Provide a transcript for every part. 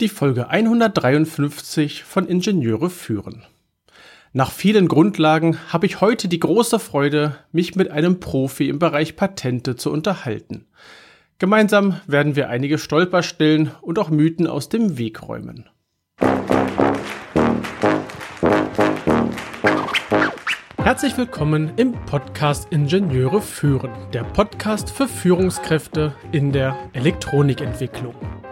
die Folge 153 von Ingenieure führen. Nach vielen Grundlagen habe ich heute die große Freude, mich mit einem Profi im Bereich Patente zu unterhalten. Gemeinsam werden wir einige Stolperstellen und auch Mythen aus dem Weg räumen. Herzlich willkommen im Podcast Ingenieure führen, der Podcast für Führungskräfte in der Elektronikentwicklung.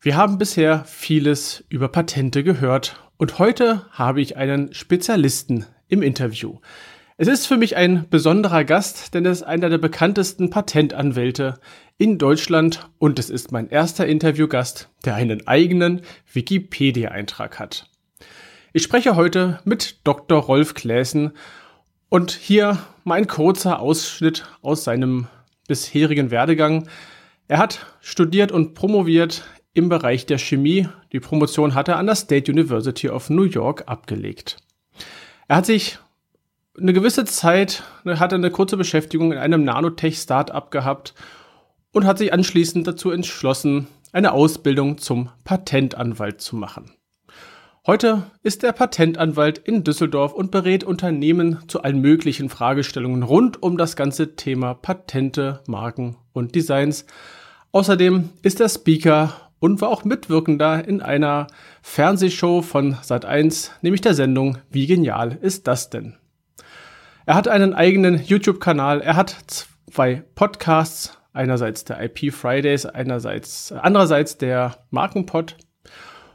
Wir haben bisher vieles über Patente gehört und heute habe ich einen Spezialisten im Interview. Es ist für mich ein besonderer Gast, denn er ist einer der bekanntesten Patentanwälte in Deutschland und es ist mein erster Interviewgast, der einen eigenen Wikipedia-Eintrag hat. Ich spreche heute mit Dr. Rolf Kläßen und hier mein kurzer Ausschnitt aus seinem bisherigen Werdegang. Er hat studiert und promoviert im Bereich der Chemie. Die Promotion hat er an der State University of New York abgelegt. Er hat sich eine gewisse Zeit, hat eine kurze Beschäftigung in einem Nanotech-Startup gehabt und hat sich anschließend dazu entschlossen, eine Ausbildung zum Patentanwalt zu machen. Heute ist er Patentanwalt in Düsseldorf und berät Unternehmen zu allen möglichen Fragestellungen rund um das ganze Thema Patente, Marken und Designs. Außerdem ist er Speaker und war auch Mitwirkender in einer Fernsehshow von Sat1, nämlich der Sendung Wie genial ist das denn? Er hat einen eigenen YouTube-Kanal, er hat zwei Podcasts, einerseits der IP Fridays, einerseits andererseits der Markenpod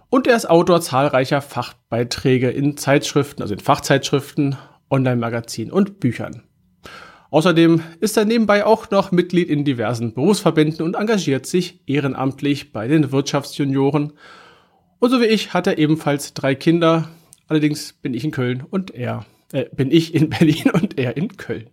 und er ist Autor zahlreicher Fachbeiträge in Zeitschriften, also in Fachzeitschriften, Online-Magazinen und Büchern. Außerdem ist er nebenbei auch noch Mitglied in diversen Berufsverbänden und engagiert sich ehrenamtlich bei den Wirtschaftsjunioren. Und so wie ich hat er ebenfalls drei Kinder. Allerdings bin ich in Köln und er, äh, bin ich in Berlin und er in Köln.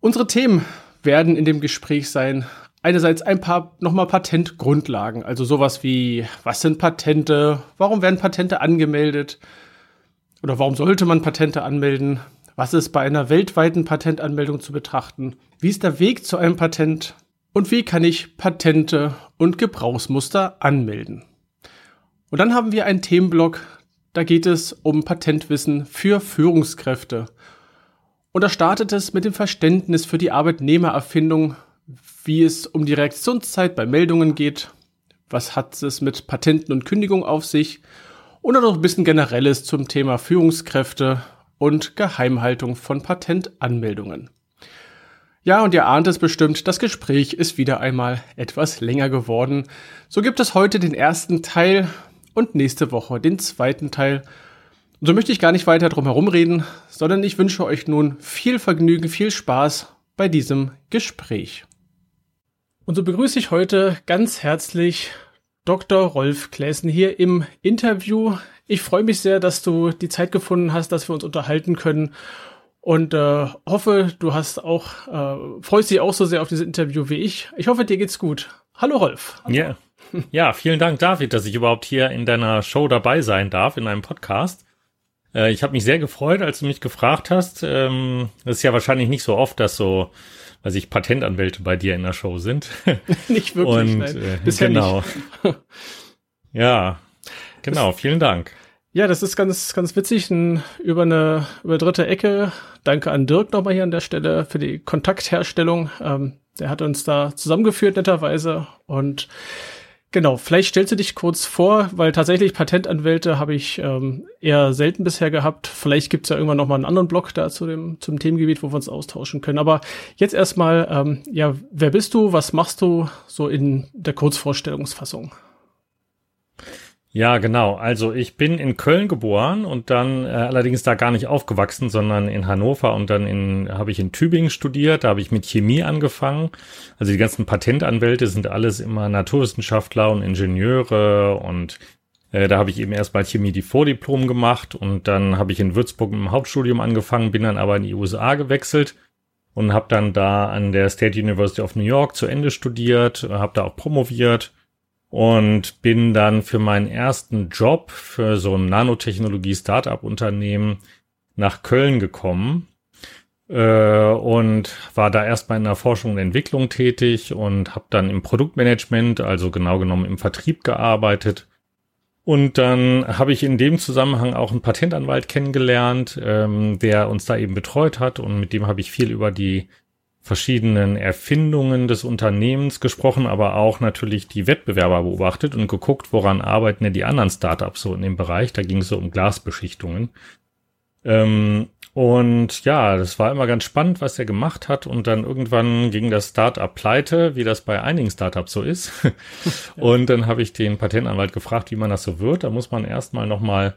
Unsere Themen werden in dem Gespräch sein. Einerseits ein paar nochmal Patentgrundlagen, also sowas wie, was sind Patente, warum werden Patente angemeldet oder warum sollte man Patente anmelden, was ist bei einer weltweiten Patentanmeldung zu betrachten? Wie ist der Weg zu einem Patent? Und wie kann ich Patente und Gebrauchsmuster anmelden? Und dann haben wir einen Themenblock, da geht es um Patentwissen für Führungskräfte. Und da startet es mit dem Verständnis für die Arbeitnehmererfindung, wie es um die Reaktionszeit bei Meldungen geht, was hat es mit Patenten und Kündigung auf sich und dann noch ein bisschen generelles zum Thema Führungskräfte und Geheimhaltung von Patentanmeldungen. Ja, und ihr ahnt es bestimmt, das Gespräch ist wieder einmal etwas länger geworden. So gibt es heute den ersten Teil und nächste Woche den zweiten Teil. Und so möchte ich gar nicht weiter drum herum reden, sondern ich wünsche euch nun viel Vergnügen, viel Spaß bei diesem Gespräch. Und so begrüße ich heute ganz herzlich Dr. Rolf Kläsen hier im Interview. Ich freue mich sehr, dass du die Zeit gefunden hast, dass wir uns unterhalten können und äh, hoffe, du hast auch äh, freust dich auch so sehr auf dieses Interview wie ich. Ich hoffe, dir geht's gut. Hallo Rolf. Ja. Yeah. Ja, vielen Dank, David, dass ich überhaupt hier in deiner Show dabei sein darf, in einem Podcast. Äh, ich habe mich sehr gefreut, als du mich gefragt hast. Ähm, das ist ja wahrscheinlich nicht so oft, dass so, weiß ich, Patentanwälte bei dir in der Show sind. nicht wirklich, Und, nein. Äh, Bisher genau. Nicht. ja, Genau, vielen Dank. Ja, das ist ganz, ganz witzig. Ein, über eine über dritte Ecke. Danke an Dirk nochmal hier an der Stelle für die Kontaktherstellung. Ähm, der hat uns da zusammengeführt, netterweise. Und genau, vielleicht stellst du dich kurz vor, weil tatsächlich Patentanwälte habe ich ähm, eher selten bisher gehabt. Vielleicht gibt's ja irgendwann nochmal einen anderen Blog da zu dem, zum Themengebiet, wo wir uns austauschen können. Aber jetzt erstmal, ähm, ja, wer bist du? Was machst du so in der Kurzvorstellungsfassung? Ja, genau. Also ich bin in Köln geboren und dann äh, allerdings da gar nicht aufgewachsen, sondern in Hannover und dann in habe ich in Tübingen studiert. Da habe ich mit Chemie angefangen. Also die ganzen Patentanwälte sind alles immer Naturwissenschaftler und Ingenieure und Äh, da habe ich eben erst bei Chemie die Vordiplom gemacht und dann habe ich in Würzburg dem Hauptstudium angefangen, bin dann aber in die USA gewechselt und habe dann da an der State University of New York zu Ende studiert, habe da auch promoviert und bin dann für meinen ersten Job für so ein Nanotechnologie-Startup-Unternehmen nach Köln gekommen äh, und war da erstmal in der Forschung und Entwicklung tätig und habe dann im Produktmanagement, also genau genommen im Vertrieb gearbeitet. Und dann habe ich in dem Zusammenhang auch einen Patentanwalt kennengelernt, ähm, der uns da eben betreut hat und mit dem habe ich viel über die verschiedenen Erfindungen des Unternehmens gesprochen, aber auch natürlich die Wettbewerber beobachtet und geguckt, woran arbeiten denn die anderen Startups so in dem Bereich. Da ging es so um Glasbeschichtungen. Ähm, und ja, das war immer ganz spannend, was er gemacht hat. Und dann irgendwann ging das Startup pleite, wie das bei einigen Startups so ist. und dann habe ich den Patentanwalt gefragt, wie man das so wird. Da muss man erstmal nochmal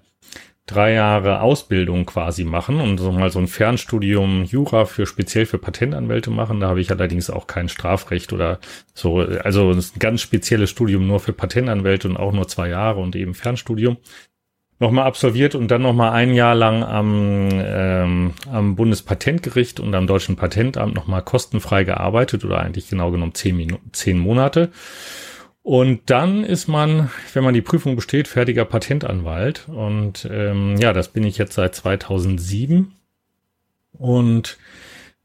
drei Jahre Ausbildung quasi machen und so mal so ein Fernstudium Jura für speziell für Patentanwälte machen. Da habe ich allerdings auch kein Strafrecht oder so. Also ein ganz spezielles Studium nur für Patentanwälte und auch nur zwei Jahre und eben Fernstudium nochmal absolviert und dann nochmal ein Jahr lang am, ähm, am Bundespatentgericht und am Deutschen Patentamt nochmal kostenfrei gearbeitet oder eigentlich genau genommen zehn, Minuten, zehn Monate. Und dann ist man, wenn man die Prüfung besteht, fertiger Patentanwalt. Und ähm, ja, das bin ich jetzt seit 2007. Und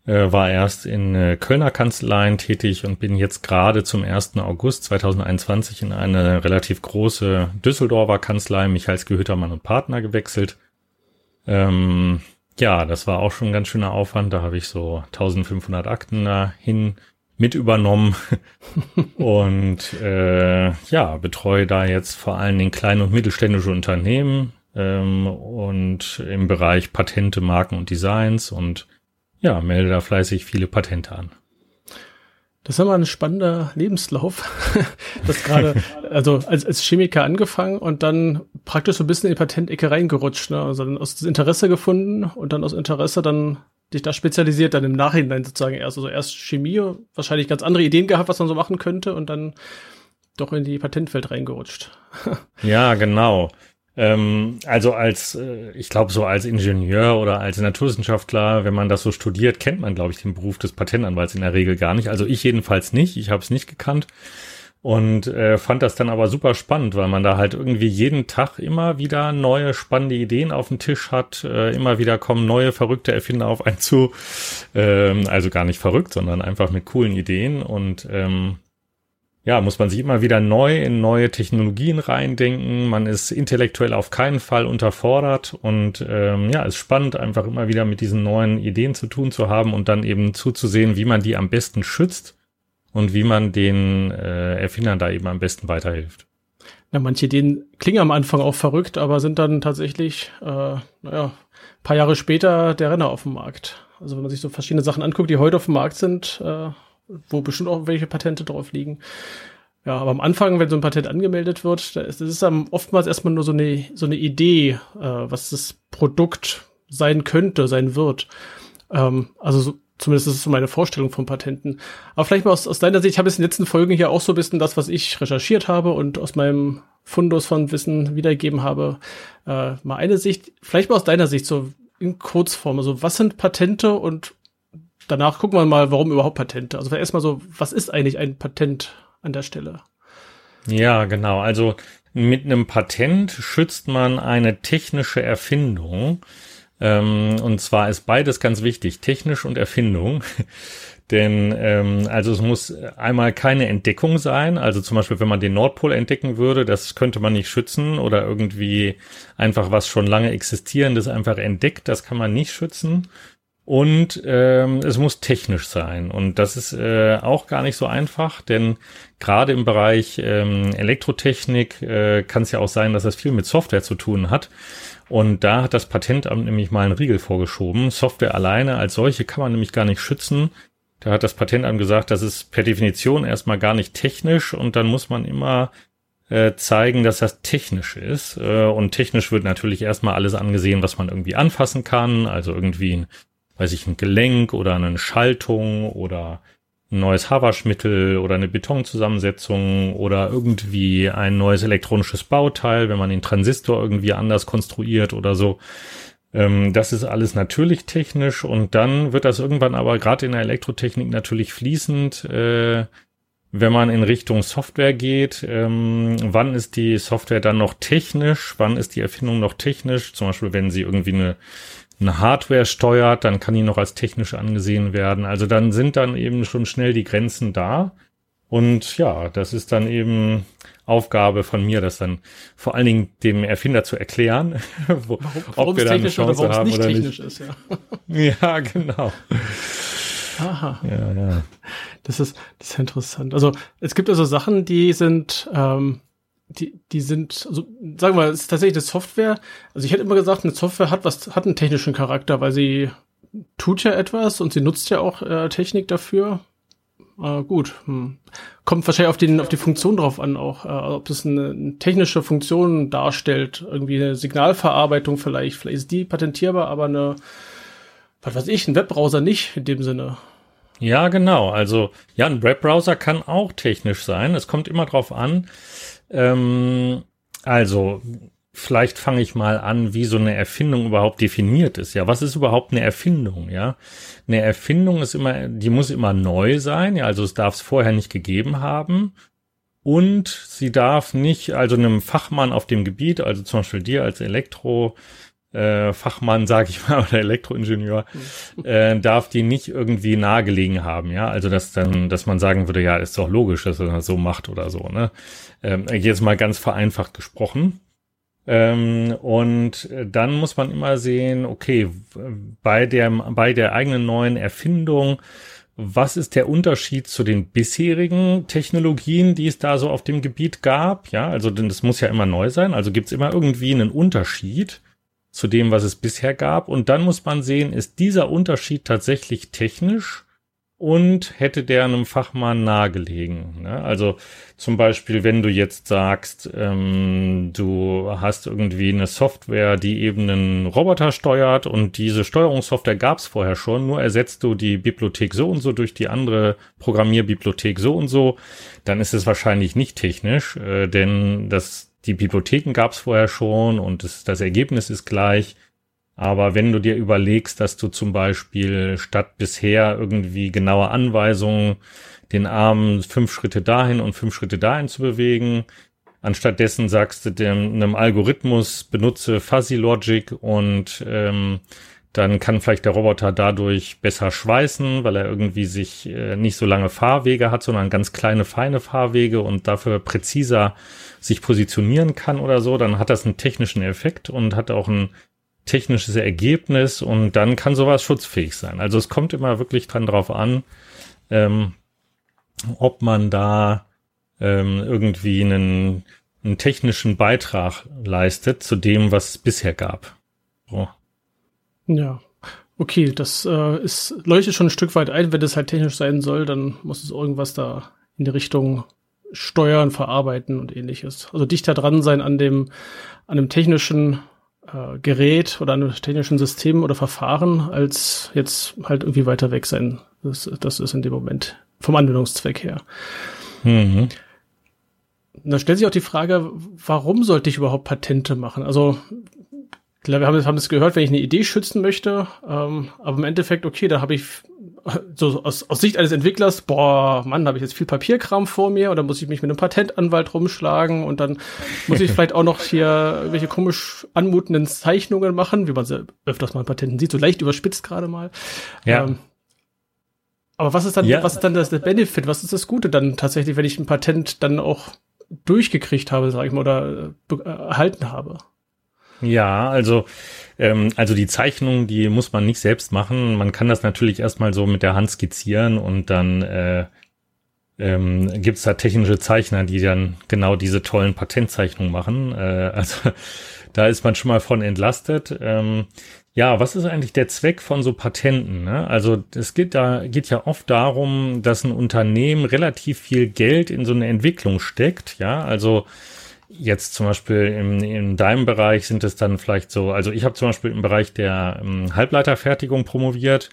äh, war erst in äh, Kölner Kanzleien tätig und bin jetzt gerade zum 1. August 2021 in eine relativ große Düsseldorfer Kanzlei Michaels Gehütermann und Partner gewechselt. Ähm, ja, das war auch schon ein ganz schöner Aufwand. Da habe ich so 1500 Akten dahin mit übernommen und äh, ja, betreue da jetzt vor allen Dingen kleine und mittelständische Unternehmen ähm, und im Bereich Patente, Marken und Designs und ja, melde da fleißig viele Patente an. Das ist immer ein spannender Lebenslauf. das gerade, also als, als Chemiker angefangen und dann praktisch so ein bisschen in die Patentecke reingerutscht, ne? Also dann aus Interesse gefunden und dann aus Interesse dann dich da spezialisiert, dann im Nachhinein sozusagen erst, also erst Chemie, wahrscheinlich ganz andere Ideen gehabt, was man so machen könnte und dann doch in die Patentwelt reingerutscht. ja, genau. Ähm, also als, äh, ich glaube, so als Ingenieur oder als Naturwissenschaftler, wenn man das so studiert, kennt man, glaube ich, den Beruf des Patentanwalts in der Regel gar nicht. Also ich jedenfalls nicht. Ich habe es nicht gekannt und äh, fand das dann aber super spannend, weil man da halt irgendwie jeden Tag immer wieder neue spannende Ideen auf dem Tisch hat, äh, immer wieder kommen neue verrückte Erfinder auf einen zu, ähm, also gar nicht verrückt, sondern einfach mit coolen Ideen. Und ähm, ja, muss man sich immer wieder neu in neue Technologien reindenken. Man ist intellektuell auf keinen Fall unterfordert. Und ähm, ja, ist spannend, einfach immer wieder mit diesen neuen Ideen zu tun zu haben und dann eben zuzusehen, wie man die am besten schützt und wie man den äh, Erfindern da eben am besten weiterhilft. Ja, manche Ideen klingen am Anfang auch verrückt, aber sind dann tatsächlich, äh, naja, paar Jahre später der Renner auf dem Markt. Also wenn man sich so verschiedene Sachen anguckt, die heute auf dem Markt sind, äh, wo bestimmt auch welche Patente drauf liegen. Ja, aber am Anfang, wenn so ein Patent angemeldet wird, da ist, ist dann oftmals erstmal nur so eine, so eine Idee, äh, was das Produkt sein könnte, sein wird. Ähm, also so, zumindest ist es so meine Vorstellung von Patenten. Aber vielleicht mal aus, aus deiner Sicht, ich habe jetzt in den letzten Folgen hier auch so ein bisschen das, was ich recherchiert habe und aus meinem Fundus von Wissen wiedergegeben habe, äh, mal eine Sicht, vielleicht mal aus deiner Sicht so in Kurzform, also was sind Patente und danach gucken wir mal, warum überhaupt Patente. Also erstmal so, was ist eigentlich ein Patent an der Stelle? Ja, genau. Also mit einem Patent schützt man eine technische Erfindung. Ähm, und zwar ist beides ganz wichtig, technisch und Erfindung. Denn ähm, also es muss einmal keine Entdeckung sein. Also zum Beispiel, wenn man den Nordpol entdecken würde, das könnte man nicht schützen oder irgendwie einfach was schon lange existierendes einfach entdeckt, das kann man nicht schützen. Und ähm, es muss technisch sein. Und das ist äh, auch gar nicht so einfach, denn gerade im Bereich ähm, Elektrotechnik äh, kann es ja auch sein, dass das viel mit Software zu tun hat. Und da hat das Patentamt nämlich mal einen Riegel vorgeschoben. Software alleine als solche kann man nämlich gar nicht schützen. Da hat das Patentamt gesagt, das ist per Definition erstmal gar nicht technisch und dann muss man immer äh, zeigen, dass das technisch ist. Äh, und technisch wird natürlich erstmal alles angesehen, was man irgendwie anfassen kann, also irgendwie ein weiß ich, ein Gelenk oder eine Schaltung oder ein neues Haarwaschmittel oder eine Betonzusammensetzung oder irgendwie ein neues elektronisches Bauteil, wenn man den Transistor irgendwie anders konstruiert oder so. Ähm, das ist alles natürlich technisch und dann wird das irgendwann aber gerade in der Elektrotechnik natürlich fließend, äh, wenn man in Richtung Software geht. Ähm, wann ist die Software dann noch technisch? Wann ist die Erfindung noch technisch? Zum Beispiel, wenn sie irgendwie eine eine Hardware steuert, dann kann die noch als technisch angesehen werden. Also dann sind dann eben schon schnell die Grenzen da. Und ja, das ist dann eben Aufgabe von mir, das dann vor allen Dingen dem Erfinder zu erklären, wo, warum, ob wir da eine Chance oder haben oder nicht. Ist, ja. ja, genau. Aha. Ja, ja. Das ist, das ist interessant. Also es gibt also Sachen, die sind ähm, die, die sind, also sagen wir mal, es ist tatsächlich eine Software. Also ich hätte immer gesagt, eine Software hat was, hat einen technischen Charakter, weil sie tut ja etwas und sie nutzt ja auch äh, Technik dafür. Äh, gut, hm. kommt wahrscheinlich auf, den, auf die Funktion drauf an, auch äh, ob es eine, eine technische Funktion darstellt, irgendwie eine Signalverarbeitung vielleicht, vielleicht ist die patentierbar, aber eine, was weiß ich, ein Webbrowser nicht in dem Sinne. Ja, genau. Also ja, ein Webbrowser kann auch technisch sein. Es kommt immer drauf an, ähm, also, vielleicht fange ich mal an, wie so eine Erfindung überhaupt definiert ist. Ja, was ist überhaupt eine Erfindung? Ja, eine Erfindung ist immer, die muss immer neu sein. Ja, also es darf es vorher nicht gegeben haben. Und sie darf nicht, also einem Fachmann auf dem Gebiet, also zum Beispiel dir als Elektro, äh, Fachmann, sag ich mal, oder Elektroingenieur, mhm. äh, darf die nicht irgendwie nahegelegen haben, ja. Also dass dann, dass man sagen würde, ja, ist doch logisch, dass er das so macht oder so, ne? Ähm, jetzt mal ganz vereinfacht gesprochen. Ähm, und dann muss man immer sehen, okay, bei der, bei der eigenen neuen Erfindung, was ist der Unterschied zu den bisherigen Technologien, die es da so auf dem Gebiet gab? Ja, also denn das muss ja immer neu sein. Also gibt es immer irgendwie einen Unterschied zu dem, was es bisher gab. Und dann muss man sehen, ist dieser Unterschied tatsächlich technisch und hätte der einem Fachmann nahegelegen. Ne? Also zum Beispiel, wenn du jetzt sagst, ähm, du hast irgendwie eine Software, die eben einen Roboter steuert und diese Steuerungssoftware gab es vorher schon, nur ersetzt du die Bibliothek so und so durch die andere Programmierbibliothek so und so, dann ist es wahrscheinlich nicht technisch, äh, denn das die Bibliotheken gab es vorher schon und das, das Ergebnis ist gleich. Aber wenn du dir überlegst, dass du zum Beispiel statt bisher irgendwie genaue Anweisungen, den Arm fünf Schritte dahin und fünf Schritte dahin zu bewegen, anstattdessen sagst du dem einem Algorithmus benutze Fuzzy Logic und ähm, dann kann vielleicht der Roboter dadurch besser schweißen, weil er irgendwie sich äh, nicht so lange Fahrwege hat, sondern ganz kleine, feine Fahrwege und dafür präziser sich positionieren kann oder so. Dann hat das einen technischen Effekt und hat auch ein technisches Ergebnis und dann kann sowas schutzfähig sein. Also es kommt immer wirklich dran drauf an, ähm, ob man da ähm, irgendwie einen, einen technischen Beitrag leistet zu dem, was es bisher gab. So. Ja. Okay, das äh, ist, leuchtet schon ein Stück weit ein. Wenn das halt technisch sein soll, dann muss es irgendwas da in die Richtung steuern, verarbeiten und ähnliches. Also dichter dran sein an dem, an dem technischen äh, Gerät oder an einem technischen System oder Verfahren, als jetzt halt irgendwie weiter weg sein. Das, das ist in dem Moment vom Anwendungszweck her. Mhm. Da stellt sich auch die Frage, warum sollte ich überhaupt Patente machen? Also Klar, wir haben, haben das gehört, wenn ich eine Idee schützen möchte, ähm, aber im Endeffekt, okay, da habe ich so aus, aus Sicht eines Entwicklers, boah, Mann, habe ich jetzt viel Papierkram vor mir und dann muss ich mich mit einem Patentanwalt rumschlagen und dann muss ich vielleicht auch noch hier irgendwelche komisch anmutenden Zeichnungen machen, wie man sie öfters mal in Patenten sieht, so leicht überspitzt gerade mal. Ja. Ähm, aber was ist dann, ja. was ist dann das, der Benefit? Was ist das Gute dann tatsächlich, wenn ich ein Patent dann auch durchgekriegt habe, sag ich mal, oder äh, erhalten habe? Ja, also, ähm, also die Zeichnung, die muss man nicht selbst machen. Man kann das natürlich erstmal so mit der Hand skizzieren und dann äh, ähm, gibt da technische Zeichner, die dann genau diese tollen Patentzeichnungen machen. Äh, also da ist man schon mal von entlastet. Ähm, ja, was ist eigentlich der Zweck von so Patenten? Ne? Also es geht da geht ja oft darum, dass ein Unternehmen relativ viel Geld in so eine Entwicklung steckt. Ja, also Jetzt zum Beispiel in, in deinem Bereich sind es dann vielleicht so, also ich habe zum Beispiel im Bereich der um, ähm, Halbleiterfertigung promoviert.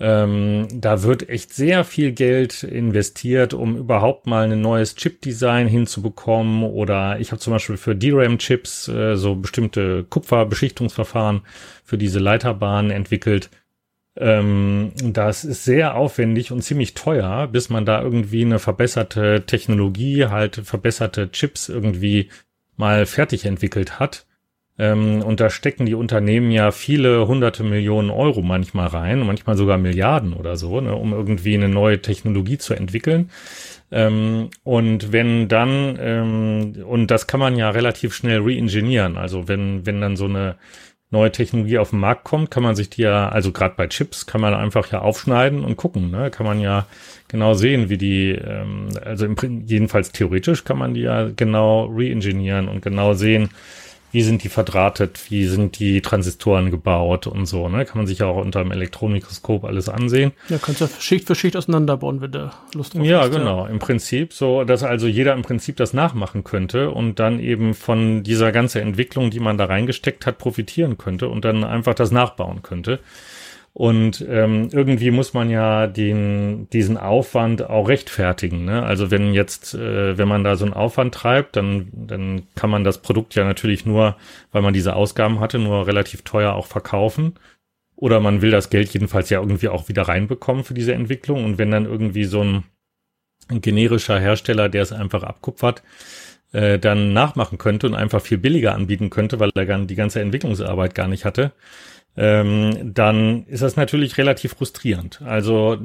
Ähm, da wird echt sehr viel Geld investiert, um überhaupt mal ein neues Chip-Design hinzubekommen. Oder ich habe zum Beispiel für DRAM-Chips äh, so bestimmte Kupferbeschichtungsverfahren für diese Leiterbahnen entwickelt. Ähm, das ist sehr aufwendig und ziemlich teuer, bis man da irgendwie eine verbesserte Technologie, halt verbesserte Chips irgendwie mal fertig entwickelt hat. Ähm, und da stecken die Unternehmen ja viele hunderte Millionen Euro manchmal rein, manchmal sogar Milliarden oder so, ne, um irgendwie eine neue Technologie zu entwickeln. Ähm, und wenn dann, ähm, und das kann man ja relativ schnell reingenieren, also wenn, wenn dann so eine neue Technologie auf den Markt kommt, kann man sich die ja, also gerade bei Chips, kann man einfach ja aufschneiden und gucken. Ne? Kann man ja genau sehen, wie die, ähm, also im, jedenfalls theoretisch kann man die ja genau reingenieren und genau sehen, wie sind die verdrahtet, wie sind die Transistoren gebaut und so, ne? Kann man sich ja auch unter dem Elektronenmikroskop alles ansehen. Ja, kannst du Schicht für Schicht auseinanderbauen, wenn du Lust drauf ja, hast. Genau. Ja, genau. Im Prinzip so, dass also jeder im Prinzip das nachmachen könnte und dann eben von dieser ganzen Entwicklung, die man da reingesteckt hat, profitieren könnte und dann einfach das nachbauen könnte. Und ähm, irgendwie muss man ja den, diesen Aufwand auch rechtfertigen. Ne? Also wenn jetzt, äh, wenn man da so einen Aufwand treibt, dann, dann kann man das Produkt ja natürlich nur, weil man diese Ausgaben hatte, nur relativ teuer auch verkaufen. Oder man will das Geld jedenfalls ja irgendwie auch wieder reinbekommen für diese Entwicklung. Und wenn dann irgendwie so ein, generischer Hersteller, der es einfach abkupfert, äh, dann nachmachen könnte und einfach viel billiger anbieten könnte, weil er die ganze Entwicklungsarbeit gar nicht hatte, ähm, dann ist das natürlich relativ frustrierend. Also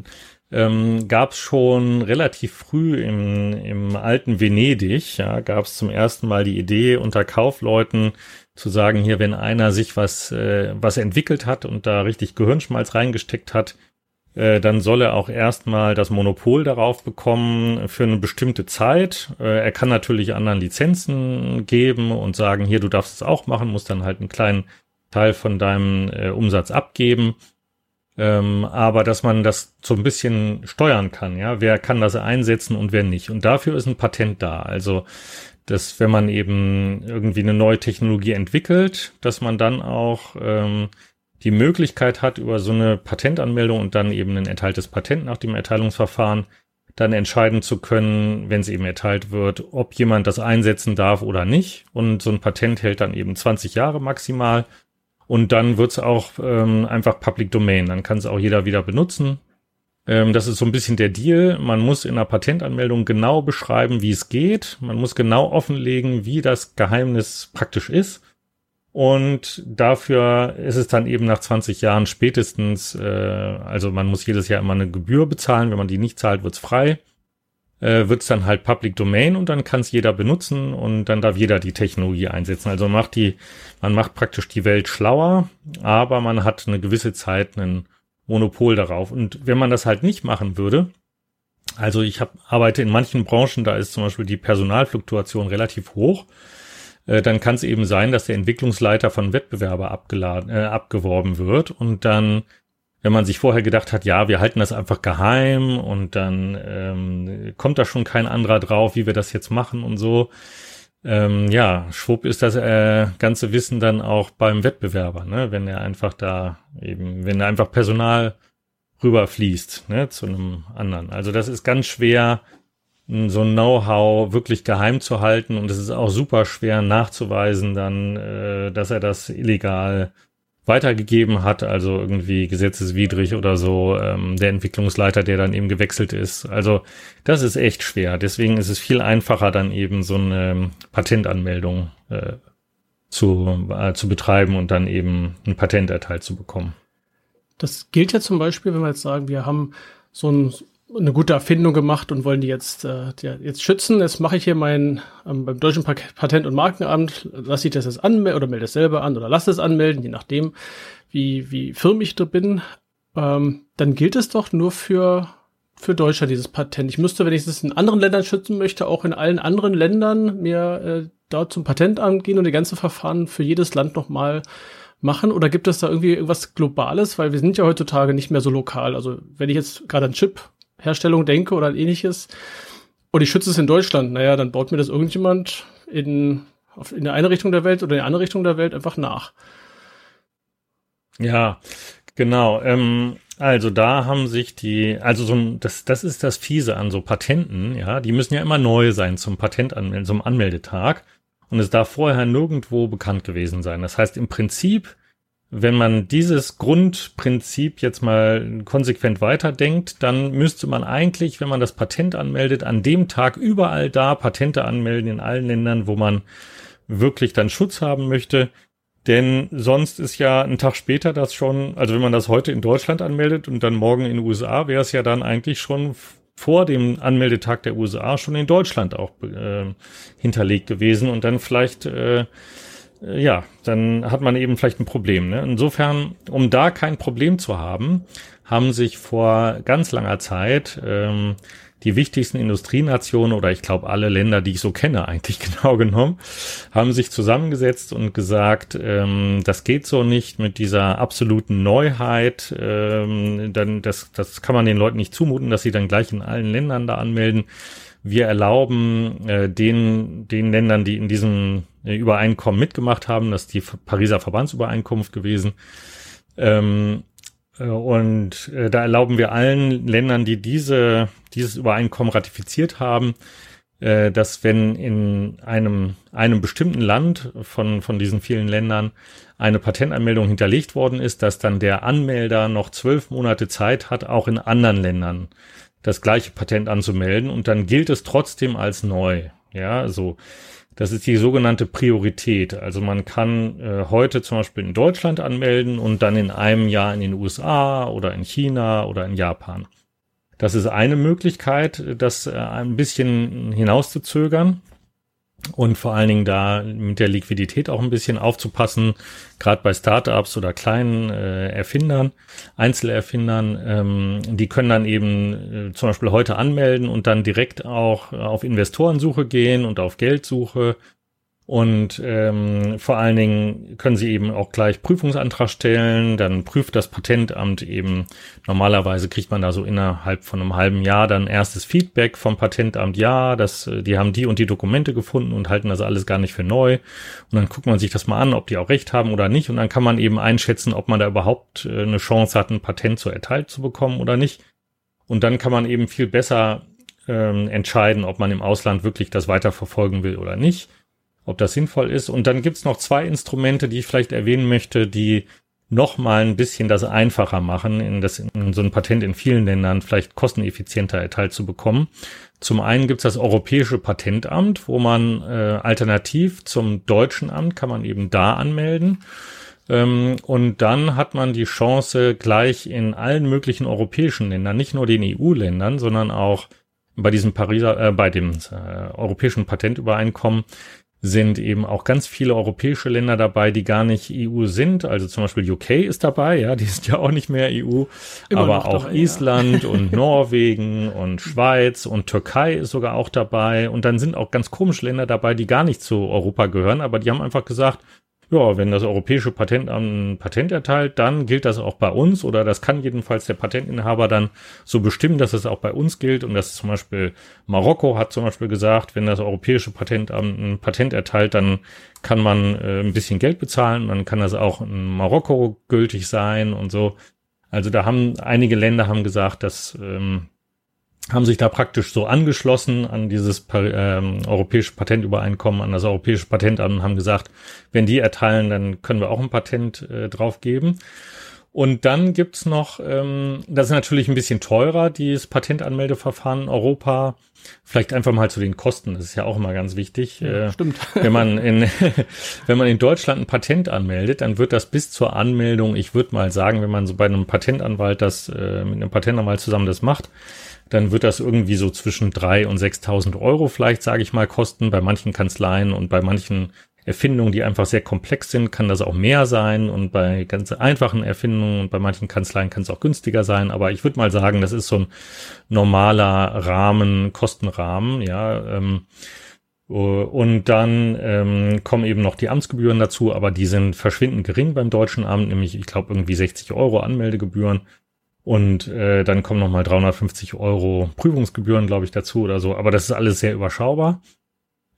ähm, gab es schon relativ früh im, im alten Venedig, ja, gab es zum ersten Mal die Idee unter Kaufleuten zu sagen, hier, wenn einer sich was, äh, was entwickelt hat und da richtig Gehirnschmalz reingesteckt hat, äh, dann soll er auch erstmal das Monopol darauf bekommen für eine bestimmte Zeit. Äh, er kann natürlich anderen Lizenzen geben und sagen, hier, du darfst es auch machen, muss dann halt einen kleinen Teil von deinem äh, Umsatz abgeben. Ähm, aber dass man das so ein bisschen steuern kann, ja, wer kann das einsetzen und wer nicht. Und dafür ist ein Patent da. Also, dass wenn man eben irgendwie eine neue Technologie entwickelt, dass man dann auch ähm, die Möglichkeit hat, über so eine Patentanmeldung und dann eben ein erteiltes Patent nach dem Erteilungsverfahren dann entscheiden zu können, wenn es eben erteilt wird, ob jemand das einsetzen darf oder nicht. Und so ein Patent hält dann eben 20 Jahre maximal. Und dann wird's auch ähm, einfach Public Domain. Dann kann es auch jeder wieder benutzen. Ähm, das ist so ein bisschen der Deal. Man muss in der Patentanmeldung genau beschreiben, wie es geht. Man muss genau offenlegen, wie das Geheimnis praktisch ist. Und dafür ist es dann eben nach 20 Jahren spätestens, äh, also man muss jedes Jahr immer eine Gebühr bezahlen. Wenn man die nicht zahlt, wird's frei äh, wird es dann halt Public Domain und dann kann es jeder benutzen und dann darf jeder die Technologie einsetzen. Also man macht die, man macht praktisch die Welt schlauer, aber man hat eine gewisse Zeit ein Monopol darauf. Und wenn man das halt nicht machen würde, also ich hab, arbeite in manchen Branchen, da ist zum Beispiel die Personalfluktuation relativ hoch, äh, dann kann es eben sein, dass der Entwicklungsleiter von Wettbewerber abgeladen, äh, abgeworben wird und dann wenn man sich vorher gedacht hat, ja, wir halten das einfach geheim und dann ähm, kommt da schon kein anderer drauf, wie wir das jetzt machen und so. Ähm, ja, schwupp ist das äh, ganze Wissen dann auch beim Wettbewerber, ne? wenn er einfach da eben, wenn er einfach Personal rüberfließt ne, zu einem anderen. Also das ist ganz schwer, so ein Know-how wirklich geheim zu halten und es ist auch super schwer nachzuweisen dann, äh, dass er das illegal weitergegeben hat, also irgendwie gesetzeswidrig oder so, ähm, der Entwicklungsleiter, der dann eben gewechselt ist. Also das ist echt schwer. Deswegen ist es viel einfacher, dann eben so eine Patentanmeldung äh, zu, äh, zu betreiben und dann eben ein Patent erteilt zu bekommen. Das gilt ja zum Beispiel, wenn wir jetzt sagen, wir haben so ein eine gute Erfindung gemacht und wollen die jetzt, äh, die jetzt schützen. Jetzt mache ich hier mein, ähm, beim Deutschen Patent- und Markenamt, lasse ich das jetzt anmelden oder melde es selber an oder lasse es anmelden, je nachdem, wie, wie firm ich da bin. Ähm, dann gilt es doch nur für, für Deutschland, dieses Patent. Ich müsste, wenn ich es in anderen Ländern schützen möchte, auch in allen anderen Ländern mir äh, dort zum Patentamt gehen und die ganze Verfahren für jedes Land nochmal machen? Oder gibt es da irgendwie irgendwas Globales? Weil wir sind ja heutzutage nicht mehr so lokal. Also wenn ich jetzt gerade an Chip Herstellung denke oder ähnliches und ich schütze es in Deutschland, naja, dann baut mir das irgendjemand in, auf, in der eine Richtung der Welt oder in der andere Richtung der Welt einfach nach. Ja, genau. Ähm, also da haben sich die, also so ein, das, das ist das Fiese an so Patenten, ja, die müssen ja immer neu sein zum Patentanmelden, zum Anmeldetag. Und es darf vorher nirgendwo bekannt gewesen sein. Das heißt, im Prinzip, wenn man dieses Grundprinzip jetzt mal konsequent weiterdenkt, dann müsste man eigentlich, wenn man das Patent anmeldet, an dem Tag überall da Patente anmelden in allen Ländern, wo man wirklich dann Schutz haben möchte. Denn sonst ist ja ein Tag später das schon, also wenn man das heute in Deutschland anmeldet und dann morgen in den USA, wäre es ja dann eigentlich schon vor dem Anmeldetag der USA schon in Deutschland auch äh, hinterlegt gewesen und dann vielleicht, äh, ja, dann hat man eben vielleicht ein Problem. Ne? Insofern, um da kein Problem zu haben, haben sich vor ganz langer Zeit ähm, die wichtigsten Industrienationen oder ich glaube alle Länder, die ich so kenne, eigentlich genau genommen, haben sich zusammengesetzt und gesagt, ähm, das geht so nicht mit dieser absoluten Neuheit. Ähm, dann das, das kann man den Leuten nicht zumuten, dass sie dann gleich in allen Ländern da anmelden. Wir erlauben äh, den, den Ländern, die in diesem äh, Übereinkommen mitgemacht haben, das ist die Pariser Verbandsübereinkunft gewesen, ähm, äh, und äh, da erlauben wir allen Ländern, die diese, dieses Übereinkommen ratifiziert haben, äh, dass wenn in einem, einem bestimmten Land von, von diesen vielen Ländern eine Patentanmeldung hinterlegt worden ist, dass dann der Anmelder noch zwölf Monate Zeit hat, auch in anderen Ländern das gleiche Patent anzumelden und dann gilt es trotzdem als neu. Ja, so. Das ist die sogenannte Priorität. Also man kann äh, heute zum Beispiel in Deutschland anmelden und dann in einem Jahr in den USA oder in China oder in Japan. Das ist eine Möglichkeit, das äh, ein bisschen hinauszuzögern und vor allen Dingen da mit der Liquidität auch ein bisschen aufzupassen, gerade bei Startups oder kleinen äh, Erfindern, Einzelerfindern, ähm, die können dann eben äh, zum Beispiel heute anmelden und dann direkt auch auf Investorensuche gehen und auf Geldsuche und ähm, vor allen Dingen können Sie eben auch gleich Prüfungsantrag stellen. Dann prüft das Patentamt eben. Normalerweise kriegt man da so innerhalb von einem halben Jahr dann erstes Feedback vom Patentamt. Ja, das, äh, die haben die und die Dokumente gefunden und halten das alles gar nicht für neu. Und dann guckt man sich das mal an, ob die auch recht haben oder nicht. Und dann kann man eben einschätzen, ob man da überhaupt äh, eine Chance hat, ein Patent zu erteilt zu bekommen oder nicht. Und dann kann man eben viel besser ähm, entscheiden, ob man im Ausland wirklich das weiterverfolgen will oder nicht ob das sinnvoll ist. Und dann gibt's noch zwei Instrumente, die ich vielleicht erwähnen möchte, die noch mal ein bisschen das einfacher machen, in, das, in so ein Patent in vielen Ländern vielleicht kosteneffizienter erteilt zu bekommen. Zum einen gibt's das Europäische Patentamt, wo man äh, alternativ zum deutschen Amt kann man eben da anmelden. Ähm, und dann hat man die Chance, gleich in allen möglichen europäischen Ländern, nicht nur den EU-Ländern, sondern auch bei diesem Pariser, äh, bei dem äh, europäischen Patentübereinkommen sind eben auch ganz viele europäische Länder dabei, die gar nicht EU sind. Also zum Beispiel UK ist dabei, ja, die ist ja auch nicht mehr EU, Immer aber auch dabei, Island ja. und Norwegen und Schweiz und Türkei ist sogar auch dabei. Und dann sind auch ganz komische Länder dabei, die gar nicht zu Europa gehören, aber die haben einfach gesagt, ja, wenn das Europäische Patentamt ein Patent erteilt, dann gilt das auch bei uns oder das kann jedenfalls der Patentinhaber dann so bestimmen, dass es auch bei uns gilt und das zum Beispiel Marokko hat zum Beispiel gesagt, wenn das Europäische Patentamt ein Patent erteilt, dann kann man äh, ein bisschen Geld bezahlen, dann kann das auch in Marokko gültig sein und so. Also da haben einige Länder haben gesagt, dass ähm, haben sich da praktisch so angeschlossen an dieses ähm, europäische Patentübereinkommen, an das europäische Patentamt und haben gesagt, wenn die erteilen, dann können wir auch ein Patent äh, drauf geben. Und dann gibt's noch, ähm, das ist natürlich ein bisschen teurer, dieses Patentanmeldeverfahren in Europa. Vielleicht einfach mal zu den Kosten, das ist ja auch immer ganz wichtig. Ja, äh, stimmt. Wenn man, in, wenn man in Deutschland ein Patent anmeldet, dann wird das bis zur Anmeldung, ich würde mal sagen, wenn man so bei einem Patentanwalt das, äh, mit einem Patentanwalt zusammen das macht, dann wird das irgendwie so zwischen drei und 6.000 Euro vielleicht, sage ich mal, kosten. Bei manchen Kanzleien und bei manchen Erfindungen, die einfach sehr komplex sind, kann das auch mehr sein und bei ganz einfachen Erfindungen und bei manchen Kanzleien kann es auch günstiger sein. Aber ich würde mal sagen, das ist so ein normaler Rahmen, Kostenrahmen, ja. Ähm, und dann ähm, kommen eben noch die Amtsgebühren dazu, aber die sind verschwindend gering beim deutschen Amt, nämlich ich glaube irgendwie 60 Euro Anmeldegebühren. Und äh, dann kommen nochmal 350 Euro Prüfungsgebühren, glaube ich, dazu oder so. Aber das ist alles sehr überschaubar.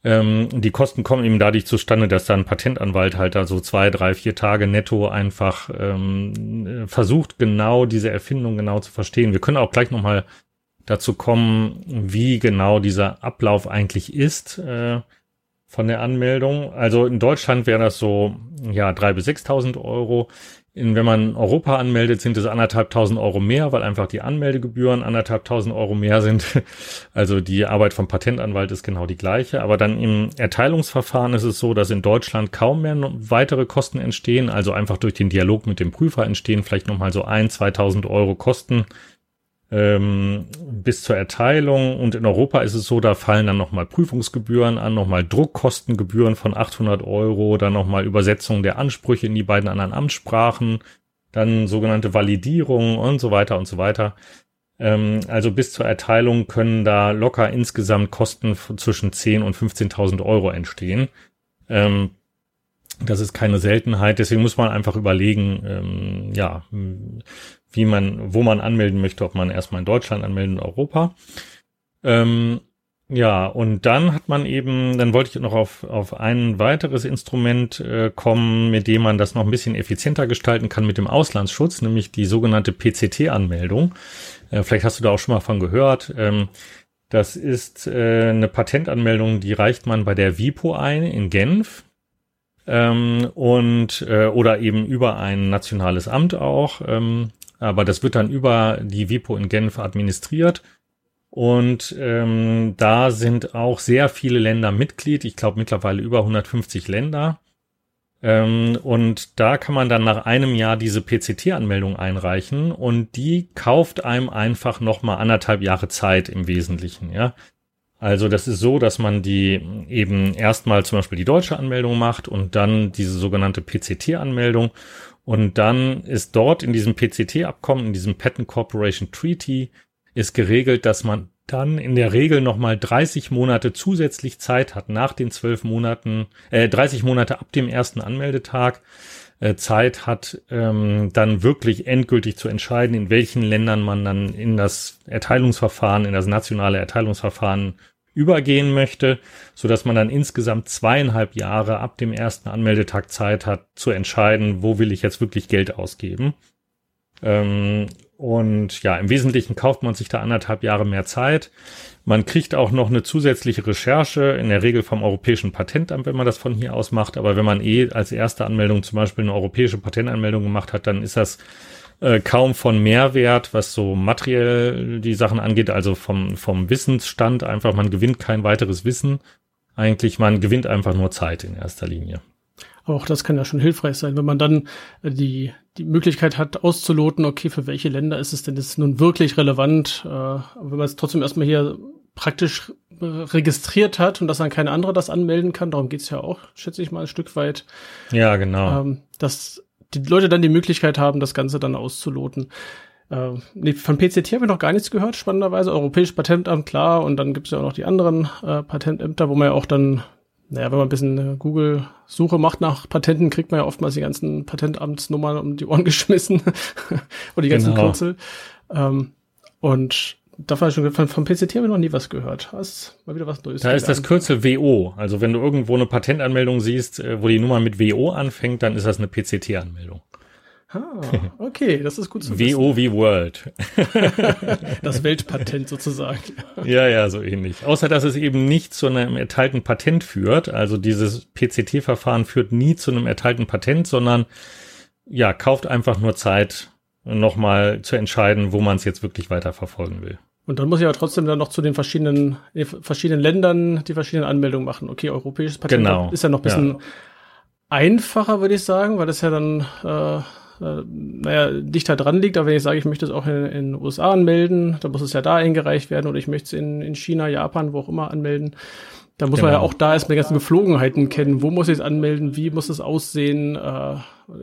Ähm, die Kosten kommen eben dadurch zustande, dass dann Patentanwalt halt da so zwei, drei, vier Tage netto einfach ähm, versucht, genau diese Erfindung genau zu verstehen. Wir können auch gleich nochmal dazu kommen, wie genau dieser Ablauf eigentlich ist äh, von der Anmeldung. Also in Deutschland wäre das so ja drei bis sechstausend Euro. In, wenn man Europa anmeldet, sind es anderthalbtausend Euro mehr, weil einfach die Anmeldegebühren anderthalbtausend Euro mehr sind. Also die Arbeit vom Patentanwalt ist genau die gleiche. Aber dann im Erteilungsverfahren ist es so, dass in Deutschland kaum mehr weitere Kosten entstehen. Also einfach durch den Dialog mit dem Prüfer entstehen vielleicht nochmal so ein, zweitausend Euro Kosten ähm, bis zur Erteilung. Und in Europa ist es so, da fallen dann nochmal Prüfungsgebühren an, nochmal Druckkostengebühren von 800 Euro, dann nochmal Übersetzung der Ansprüche in die beiden anderen Amtssprachen, dann sogenannte Validierung und so weiter und so weiter. Ähm, also bis zur Erteilung können da locker insgesamt Kosten zwischen 10 und 15.000 Euro entstehen. Ähm, das ist keine Seltenheit, deswegen muss man einfach überlegen, ähm, ja, wie man, wo man anmelden möchte, ob man erstmal in Deutschland anmelden in Europa. Ähm, ja, und dann hat man eben, dann wollte ich noch auf, auf ein weiteres Instrument äh, kommen, mit dem man das noch ein bisschen effizienter gestalten kann mit dem Auslandsschutz, nämlich die sogenannte PCT-Anmeldung. Äh, vielleicht hast du da auch schon mal von gehört. Ähm, das ist äh, eine Patentanmeldung, die reicht man bei der WIPO ein in Genf ähm, und äh, oder eben über ein nationales Amt auch. Ähm, aber das wird dann über die WIPO in Genf administriert. Und ähm, da sind auch sehr viele Länder Mitglied. Ich glaube mittlerweile über 150 Länder. Ähm, und da kann man dann nach einem Jahr diese PCT-Anmeldung einreichen und die kauft einem einfach nochmal anderthalb Jahre Zeit im Wesentlichen, ja. Also das ist so, dass man die eben erstmal zum Beispiel die deutsche Anmeldung macht und dann diese sogenannte PCT-Anmeldung und dann ist dort in diesem PCT-Abkommen, in diesem Patent Corporation Treaty, ist geregelt, dass man dann in der Regel nochmal 30 Monate zusätzlich Zeit hat, nach den zwölf Monaten, äh, 30 Monate ab dem ersten Anmeldetag, äh, Zeit hat, ähm, dann wirklich endgültig zu entscheiden, in welchen Ländern man dann in das Erteilungsverfahren, in das nationale Erteilungsverfahren übergehen möchte, so dass man dann insgesamt zweieinhalb Jahre ab dem ersten Anmeldetag Zeit hat, zu entscheiden, wo will ich jetzt wirklich Geld ausgeben. Ähm, und ja, im Wesentlichen kauft man sich da anderthalb Jahre mehr Zeit. Man kriegt auch noch eine zusätzliche Recherche, in der Regel vom Europäischen Patentamt, wenn man das von hier aus macht. Aber wenn man eh als erste Anmeldung zum Beispiel eine europäische Patentanmeldung gemacht hat, dann ist das äh, kaum von Mehrwert, was so materiell die Sachen angeht, also vom, vom Wissensstand einfach, man gewinnt kein weiteres Wissen. Eigentlich, man gewinnt einfach nur Zeit in erster Linie. Auch das kann ja schon hilfreich sein, wenn man dann äh, die, die Möglichkeit hat, auszuloten, okay, für welche Länder ist es denn jetzt nun wirklich relevant, äh, wenn man es trotzdem erstmal hier praktisch äh, registriert hat und dass dann keine andere das anmelden kann, darum geht's ja auch, schätze ich mal, ein Stück weit. Ja, genau. Ähm, dass die Leute dann die Möglichkeit haben, das Ganze dann auszuloten. Äh, nee, von PCT habe ich noch gar nichts gehört, spannenderweise. Europäisches Patentamt, klar, und dann gibt es ja auch noch die anderen äh, Patentämter, wo man ja auch dann, naja, wenn man ein bisschen Google-Suche macht nach Patenten, kriegt man ja oftmals die ganzen Patentamtsnummern um die Ohren geschmissen und die ganzen genau. Kürzel. Ähm, und Davon schon von, vom PCT habe ich noch nie was gehört. Das mal wieder was Neues. Da ist das Kürzel WO. Also wenn du irgendwo eine Patentanmeldung siehst, äh, wo die Nummer mit WO anfängt, dann ist das eine PCT-Anmeldung. Ah, okay, das ist gut zu wissen. WO wie World. das Weltpatent sozusagen. Ja, ja, so ähnlich. Außer, dass es eben nicht zu einem erteilten Patent führt. Also dieses PCT-Verfahren führt nie zu einem erteilten Patent, sondern ja, kauft einfach nur Zeit nochmal zu entscheiden, wo man es jetzt wirklich weiter verfolgen will. Und dann muss ich aber trotzdem dann noch zu den verschiedenen, verschiedenen Ländern die verschiedenen Anmeldungen machen. Okay, europäisches Patent genau. ist ja noch ein bisschen ja. einfacher, würde ich sagen, weil das ja dann, äh, äh, naja, dichter dran liegt. Aber wenn ich sage, ich möchte es auch in, in den USA anmelden, dann muss es ja da eingereicht werden oder ich möchte es in, in China, Japan, wo auch immer anmelden. Da muss genau. man ja genau. auch da erstmal die ganzen Geflogenheiten kennen. Wo muss ich es anmelden? Wie muss es aussehen? Äh,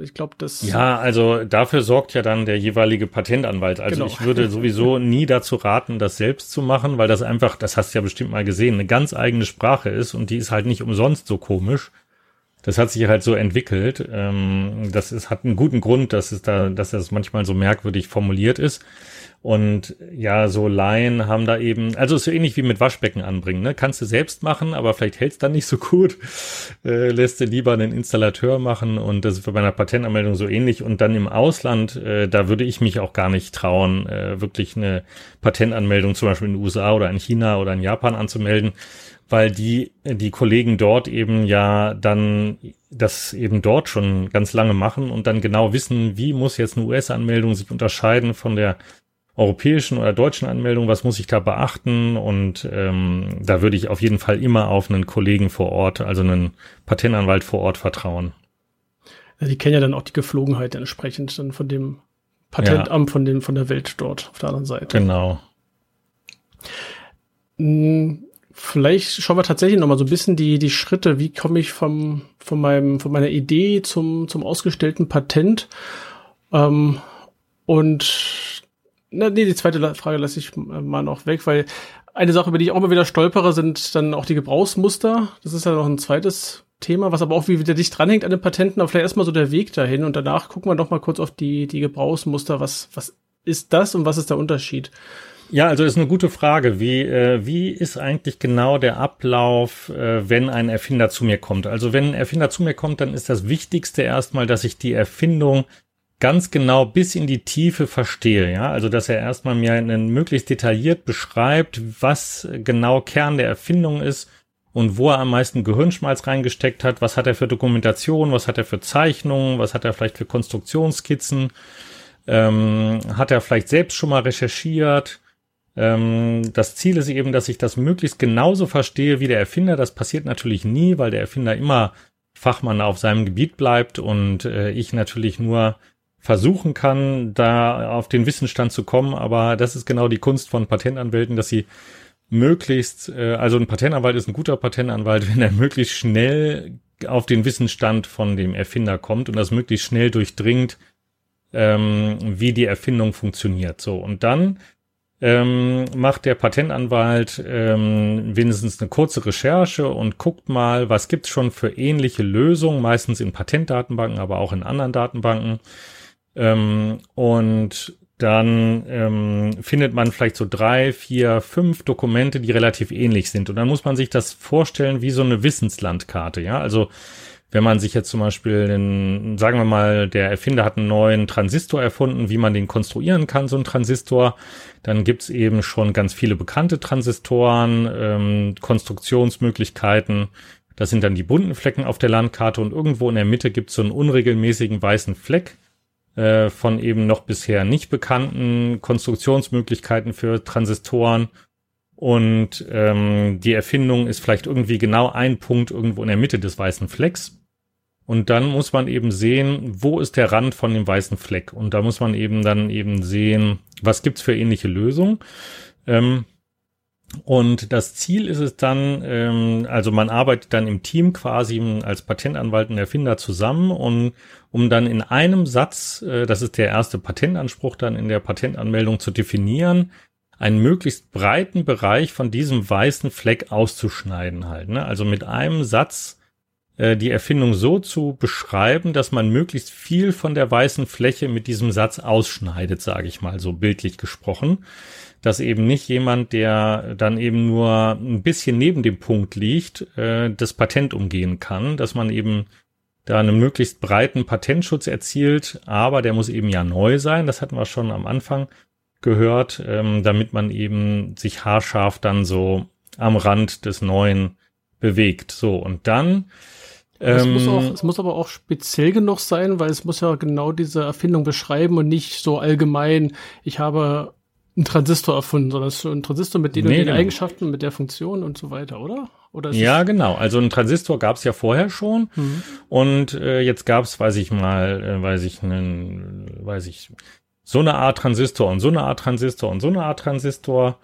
ich glaube, das. Ja, also dafür sorgt ja dann der jeweilige Patentanwalt. Also genau. ich würde sowieso nie dazu raten, das selbst zu machen, weil das einfach, das hast du ja bestimmt mal gesehen, eine ganz eigene Sprache ist und die ist halt nicht umsonst so komisch. das hat sich halt so entwickelt. Ähm, das ist, hat einen guten Grund, dass es da, dass das manchmal so merkwürdig formuliert ist. Und ja, so Laien haben da eben, also ist so ähnlich wie mit Waschbecken anbringen, ne? Kannst du selbst machen, aber vielleicht hältst dann nicht so gut. Äh, lässt du lieber einen Installateur machen und das ist bei einer Patentanmeldung so ähnlich. Und dann im Ausland, äh, da würde ich mich auch gar nicht trauen, äh, wirklich eine Patentanmeldung zum Beispiel in den USA oder in China oder in Japan anzumelden, weil die, die Kollegen dort eben ja dann das eben dort schon ganz lange machen und dann genau wissen, wie muss jetzt eine US-Anmeldung sich unterscheiden von der europäischen oder deutschen Anmeldung, was muss ich da beachten? Und ähm, da würde ich auf jeden Fall immer auf einen Kollegen vor Ort, also einen Patentanwalt vor Ort vertrauen. Ja, die kennen ja dann auch die Geflogenheit entsprechend dann von dem Patentamt ja. von dem von der Welt dort auf der anderen Seite. Genau. Hm, vielleicht schauen wir tatsächlich noch mal so ein bisschen die die Schritte. Wie komme ich vom von meinem von meiner Idee zum zum ausgestellten Patent? Ähm, und na, nee, die zweite Frage lasse ich mal noch weg, weil eine Sache, über die ich auch immer wieder stolpere, sind dann auch die Gebrauchsmuster. Das ist ja noch ein zweites Thema, was aber auch wieder dicht dranhängt an den Patenten, aber vielleicht erstmal so der Weg dahin und danach gucken wir doch mal kurz auf die, die Gebrauchsmuster. Was, was ist das und was ist der Unterschied? Ja, also ist eine gute Frage. Wie, äh, wie ist eigentlich genau der Ablauf, äh, wenn ein Erfinder zu mir kommt? Also wenn ein Erfinder zu mir kommt, dann ist das Wichtigste erstmal, dass ich die Erfindung ganz genau bis in die Tiefe verstehe, ja, also dass er erstmal mir einen möglichst detailliert beschreibt, was genau Kern der Erfindung ist und wo er am meisten Gehirnschmalz reingesteckt hat, was hat er für Dokumentation, was hat er für Zeichnungen, was hat er vielleicht für Konstruktionsskizzen, ähm, hat er vielleicht selbst schon mal recherchiert. Ähm, das Ziel ist eben, dass ich das möglichst genauso verstehe wie der Erfinder. Das passiert natürlich nie, weil der Erfinder immer Fachmann auf seinem Gebiet bleibt und äh, ich natürlich nur versuchen kann, da auf den Wissensstand zu kommen. Aber das ist genau die Kunst von Patentanwälten, dass sie möglichst, äh, also ein Patentanwalt ist ein guter Patentanwalt, wenn er möglichst schnell auf den Wissensstand von dem Erfinder kommt und das möglichst schnell durchdringt, ähm, wie die Erfindung funktioniert. So und dann ähm, macht der Patentanwalt ähm, wenigstens eine kurze Recherche und guckt mal, was gibt's schon für ähnliche Lösungen, meistens in Patentdatenbanken, aber auch in anderen Datenbanken. Ähm, und dann ähm, findet man vielleicht so drei, vier, fünf Dokumente, die relativ ähnlich sind. Und dann muss man sich das vorstellen wie so eine Wissenslandkarte. Ja, also wenn man sich jetzt zum Beispiel, den, sagen wir mal, der Erfinder hat einen neuen Transistor erfunden, wie man den konstruieren kann, so ein Transistor, dann gibt's eben schon ganz viele bekannte Transistoren, ähm, Konstruktionsmöglichkeiten. Das sind dann die bunten Flecken auf der Landkarte und irgendwo in der Mitte gibt's so einen unregelmäßigen weißen Fleck äh, von eben noch bisher nicht bekannten Konstruktionsmöglichkeiten für Transistoren. Und ähm, die Erfindung ist vielleicht irgendwie genau ein Punkt irgendwo in der Mitte des weißen Flecks. Und dann muss man eben sehen, wo ist der Rand von dem weißen Fleck. Und da muss man eben dann eben sehen, was gibt's für ähnliche Lösungen. Ähm, und das Ziel ist es dann, ähm, also man arbeitet dann im Team quasi als Patentanwalt und Erfinder zusammen und um dann in einem Satz, äh, das ist der erste Patentanspruch dann in der Patentanmeldung zu definieren, einen möglichst breiten Bereich von diesem weißen Fleck auszuschneiden halt. Ne? Also mit einem Satz äh, die Erfindung so zu beschreiben, dass man möglichst viel von der weißen Fläche mit diesem Satz ausschneidet, sage ich mal, so bildlich gesprochen dass eben nicht jemand, der dann eben nur ein bisschen neben dem Punkt liegt, äh, das Patent umgehen kann, dass man eben da einen möglichst breiten Patentschutz erzielt, aber der muss eben ja neu sein, das hatten wir schon am Anfang gehört, ähm, damit man eben sich haarscharf dann so am Rand des Neuen bewegt. So, und dann es, muss auch, ähm, es muss aber auch speziell genug sein, weil es muss ja genau diese Erfindung beschreiben und nicht so allgemein, ich habe ein Transistor erfunden, sondern es ist ein Transistor mit den, nee, den genau. Eigenschaften, mit der Funktion und so weiter, oder? oder ja, genau. Also ein Transistor gab es ja vorher schon mhm. und äh, jetzt gab es, weiß ich mal, äh, weiß ich, einen, weiß ich, so eine Art Transistor und so eine Art Transistor und so eine Art Transistor.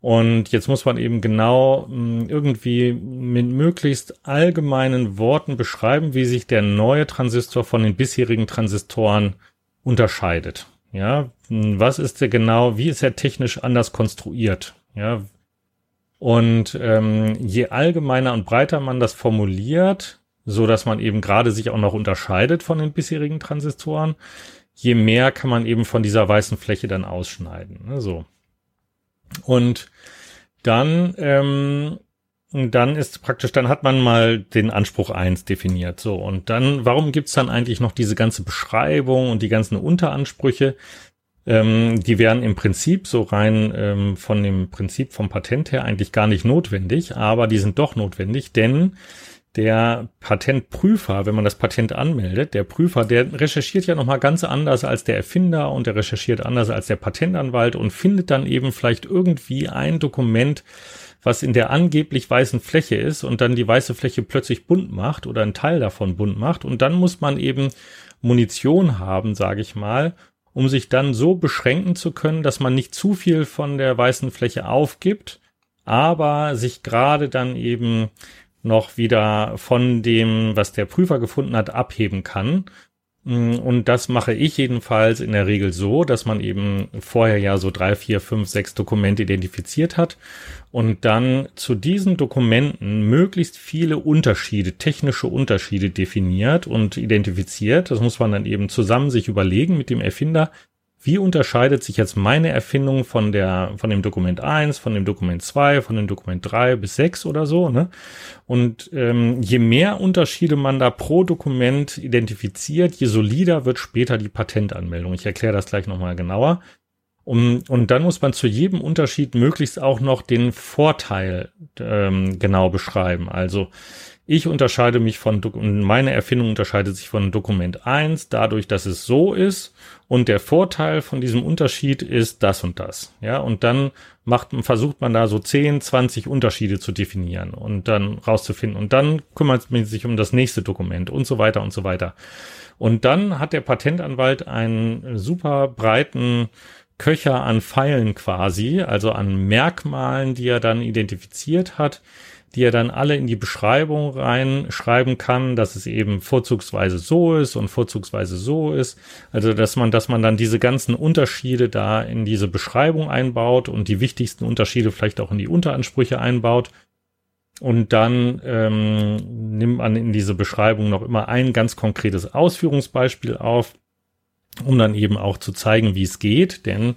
Und jetzt muss man eben genau mh, hm, irgendwie mit möglichst allgemeinen Worten beschreiben, wie sich der neue Transistor von den bisherigen Transistoren unterscheidet. Ja, was ist der genau, wie ist er technisch anders konstruiert? Ja, und ähm, je allgemeiner und breiter man das formuliert, so dass man eben gerade sich auch noch unterscheidet von den bisherigen Transistoren, je mehr kann man eben von dieser weißen Fläche dann ausschneiden. Ne, so. Und dann, ähm, dann ist praktisch, dann hat man mal den Anspruch eins definiert. So, und dann, warum gibt's dann eigentlich noch diese ganze Beschreibung und die ganzen Unteransprüche? Ähm, die wären im Prinzip so rein ähm, von dem Prinzip vom Patent her eigentlich gar nicht notwendig, aber die sind doch notwendig, denn der Patentprüfer, wenn man das Patent anmeldet, der Prüfer, der recherchiert ja nochmal ganz anders als der Erfinder und der recherchiert anders als der Patentanwalt und findet dann eben vielleicht irgendwie ein Dokument, was in der angeblich weißen Fläche ist und dann die weiße Fläche plötzlich bunt macht oder einen Teil davon bunt macht und dann muss man eben Munition haben, sage ich mal, um sich dann so beschränken zu können, dass man nicht zu viel von der weißen Fläche aufgibt, aber sich gerade dann eben noch wieder von dem, was der Prüfer gefunden hat, abheben kann. Mm, und das mache ich jedenfalls in der Regel so, dass man eben vorher ja so drei, vier, fünf, sechs Dokumente identifiziert hat und dann zu diesen Dokumenten möglichst viele Unterschiede, technische Unterschiede definiert und identifiziert. Das muss man dann eben zusammen sich überlegen mit dem Erfinder, wie unterscheidet sich jetzt meine Erfindung von der, von dem Dokument 1, von dem Dokument 2, von dem Dokument 3 bis 6 oder so, ne? Und ähm, je mehr Unterschiede man da pro Dokument identifiziert, je solider wird später die Patentanmeldung. Ich erkläre das gleich nochmal genauer. Und, und dann muss man zu jedem Unterschied möglichst auch noch den Vorteil ähm, genau beschreiben. Also ich unterscheide mich von, meine Erfindung unterscheidet sich von Dokument 1 dadurch, dass es so ist und der Vorteil von diesem Unterschied ist das und das. Ja, und dann macht, versucht man da so 10, 20 Unterschiede zu definieren und dann rauszufinden und dann kümmert man sich um das nächste Dokument und so weiter und so weiter. Und dann hat der Patentanwalt einen super breiten Köcher an Pfeilen quasi, also an Merkmalen, die er dann identifiziert hat, die er dann alle in die Beschreibung reinschreiben kann, dass es eben vorzugsweise so ist und vorzugsweise so ist. Also, dass man, dass man dann diese ganzen Unterschiede da in diese Beschreibung einbaut und die wichtigsten Unterschiede vielleicht auch in die Unteransprüche einbaut. Und dann ähm, nimmt man in diese Beschreibung noch immer ein ganz konkretes Ausführungsbeispiel auf, um dann eben auch zu zeigen, wie es geht. Denn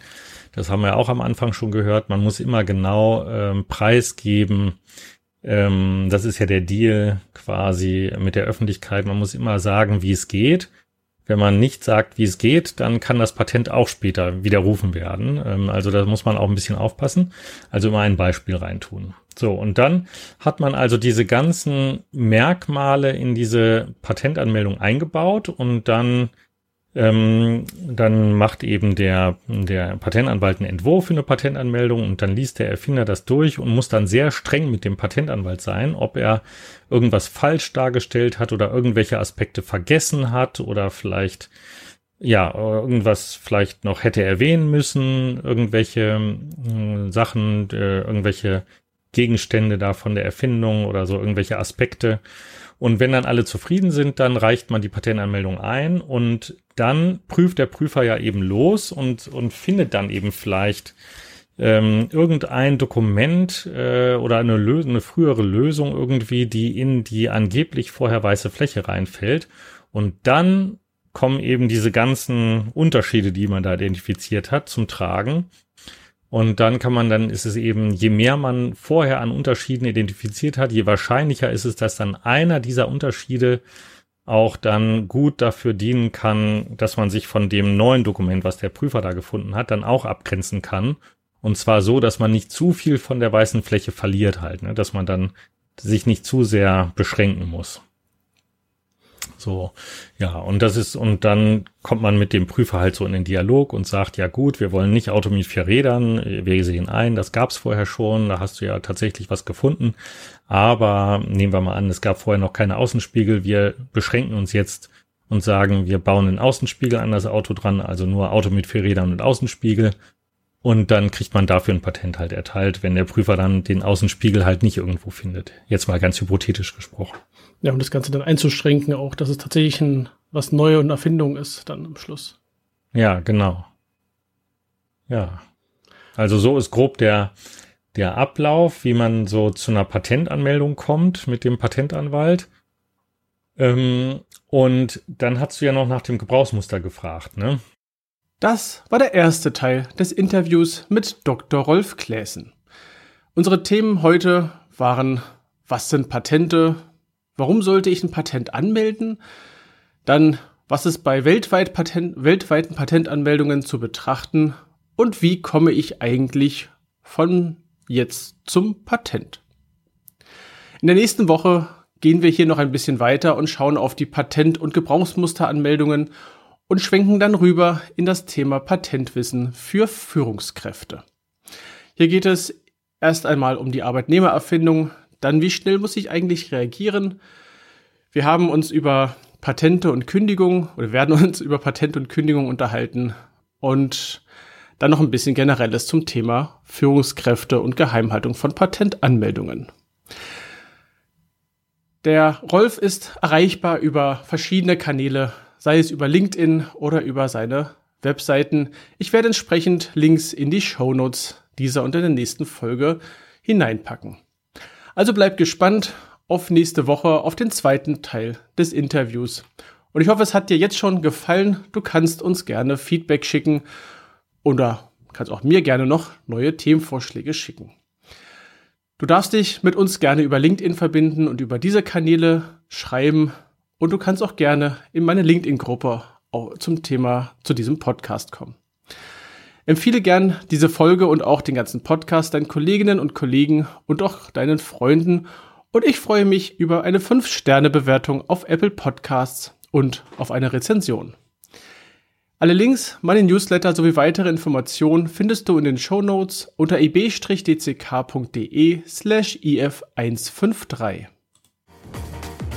das haben wir auch am Anfang schon gehört, man muss immer genau ähm, preisgeben, ähm, das ist ja der Deal quasi mit der Öffentlichkeit. Man muss immer sagen, wie es geht. Wenn man nicht sagt, wie es geht, dann kann das Patent auch später widerrufen werden. Ähm, also da muss man auch ein bisschen aufpassen. Also immer ein Beispiel reintun. So, und dann hat man also diese ganzen Merkmale in diese Patentanmeldung eingebaut und dann ähm, dann macht eben der, der Patentanwalt einen Entwurf für eine Patentanmeldung und dann liest der Erfinder das durch und muss dann sehr streng mit dem Patentanwalt sein, ob er irgendwas falsch dargestellt hat oder irgendwelche Aspekte vergessen hat oder vielleicht ja, irgendwas vielleicht noch hätte erwähnen müssen, irgendwelche äh, Sachen, äh, irgendwelche Gegenstände da von der Erfindung oder so, irgendwelche Aspekte. Und wenn dann alle zufrieden sind, dann reicht man die Patentanmeldung ein und dann prüft der Prüfer ja eben los und, und findet dann eben vielleicht ähm, irgendein Dokument äh, oder eine, Lösung, eine frühere Lösung irgendwie, die in die angeblich vorher weiße Fläche reinfällt. Und dann kommen eben diese ganzen Unterschiede, die man da identifiziert hat, zum Tragen. Und dann kann man dann, ist es eben, je mehr man vorher an Unterschieden identifiziert hat, je wahrscheinlicher ist es, dass dann einer dieser Unterschiede auch dann gut dafür dienen kann, dass man sich von dem neuen Dokument, was der Prüfer da gefunden hat, dann auch abgrenzen kann. Und zwar so, dass man nicht zu viel von der weißen Fläche verliert halt, ne? dass man dann sich nicht zu sehr beschränken muss. So, ja, und das ist, und dann kommt man mit dem Prüfer halt so in den Dialog und sagt, ja gut, wir wollen nicht Auto mit vier Rädern, wir sehen ein, das gab's vorher schon, da hast du ja tatsächlich was gefunden, aber nehmen wir mal an, es gab vorher noch keine Außenspiegel, wir beschränken uns jetzt und sagen, wir bauen einen Außenspiegel an das Auto dran, also nur Auto mit vier Rädern und Außenspiegel. Und dann kriegt man dafür ein Patent halt erteilt, wenn der Prüfer dann den Außenspiegel halt nicht irgendwo findet. Jetzt mal ganz hypothetisch gesprochen. Ja, um das Ganze dann einzuschränken, auch, dass es tatsächlich ein, was Neue und Erfindung ist, dann am Schluss. Ja, genau. Ja. Also so ist grob der, der Ablauf, wie man so zu einer Patentanmeldung kommt mit dem Patentanwalt. Ähm, und dann hast du ja noch nach dem Gebrauchsmuster gefragt, ne? Das war der erste Teil des Interviews mit Dr. Rolf Kläßen. Unsere Themen heute waren, was sind Patente? Warum sollte ich ein Patent anmelden? Dann, was ist bei weltweit Patent, weltweiten Patentanmeldungen zu betrachten? Und wie komme ich eigentlich von jetzt zum Patent? In der nächsten Woche gehen wir hier noch ein bisschen weiter und schauen auf die Patent- und Gebrauchsmusteranmeldungen und schwenken dann rüber in das Thema Patentwissen für Führungskräfte. Hier geht es erst einmal um die Arbeitnehmererfindung, dann wie schnell muss ich eigentlich reagieren. Wir haben uns über Patente und Kündigung oder werden uns über Patente und Kündigung unterhalten und dann noch ein bisschen generelles zum Thema Führungskräfte und Geheimhaltung von Patentanmeldungen. Der Rolf ist erreichbar über verschiedene Kanäle, sei es über LinkedIn oder über seine Webseiten. Ich werde entsprechend Links in die Show Notes dieser und in der nächsten Folge hineinpacken. Also bleibt gespannt auf nächste Woche, auf den zweiten Teil des Interviews. Und ich hoffe, es hat dir jetzt schon gefallen. Du kannst uns gerne Feedback schicken oder kannst auch mir gerne noch neue Themenvorschläge schicken. Du darfst dich mit uns gerne über LinkedIn verbinden und über diese Kanäle schreiben. Und du kannst auch gerne in meine LinkedIn-Gruppe zum Thema zu diesem Podcast kommen. Empfehle gern diese Folge und auch den ganzen Podcast deinen Kolleginnen und Kollegen und auch deinen Freunden. Und ich freue mich über eine 5-Sterne-Bewertung auf Apple Podcasts und auf eine Rezension. Alle Links, meine Newsletter sowie weitere Informationen findest du in den Show Notes unter ib-dck.de slash if153.